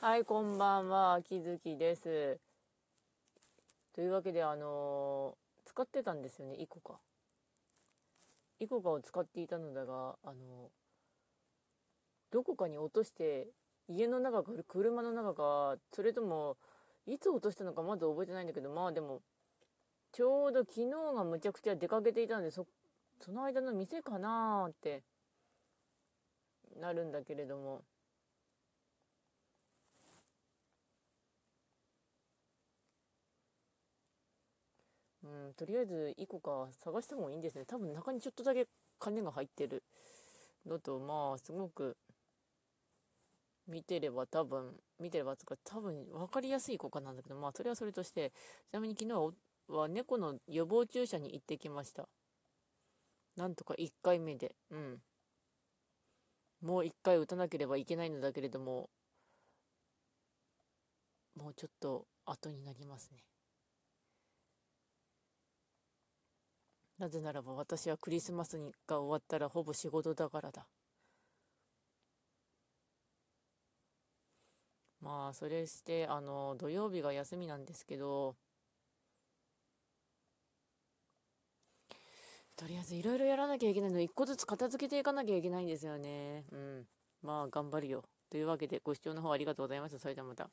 はい、こんばんは、秋月です。というわけで、あのー使ってたんですよね、イコカ。イコカを使っていたのだが、あのーどこかに落として、家の中か車の中か、それとも、いつ落としたのかまだ覚えてないんだけど、まあでも、ちょうど昨日がむちゃくちゃ出かけていたので、そ、その間の店かなーって、なるんだけれども、うん、とりあえずイコカ探した方がいいんですね。多分中にちょっとだけ金が入ってるのと、まあ、すごく見てれば多分、見てればつか多分分かりやすいイコカなんだけど、まあ、それはそれとして、ちなみに昨日は猫の予防注射に行ってきました。なんとか1回目で、うん。もう1回打たなければいけないのだけれども、もうちょっと後になりますね。なぜならば私はクリスマスが終わったらほぼ仕事だからだ。まあ、それして、あの、土曜日が休みなんですけど、とりあえずいろいろやらなきゃいけないの、一個ずつ片付けていかなきゃいけないんですよね。うん。まあ、頑張るよ。というわけで、ご視聴の方ありがとうございました。それではまた。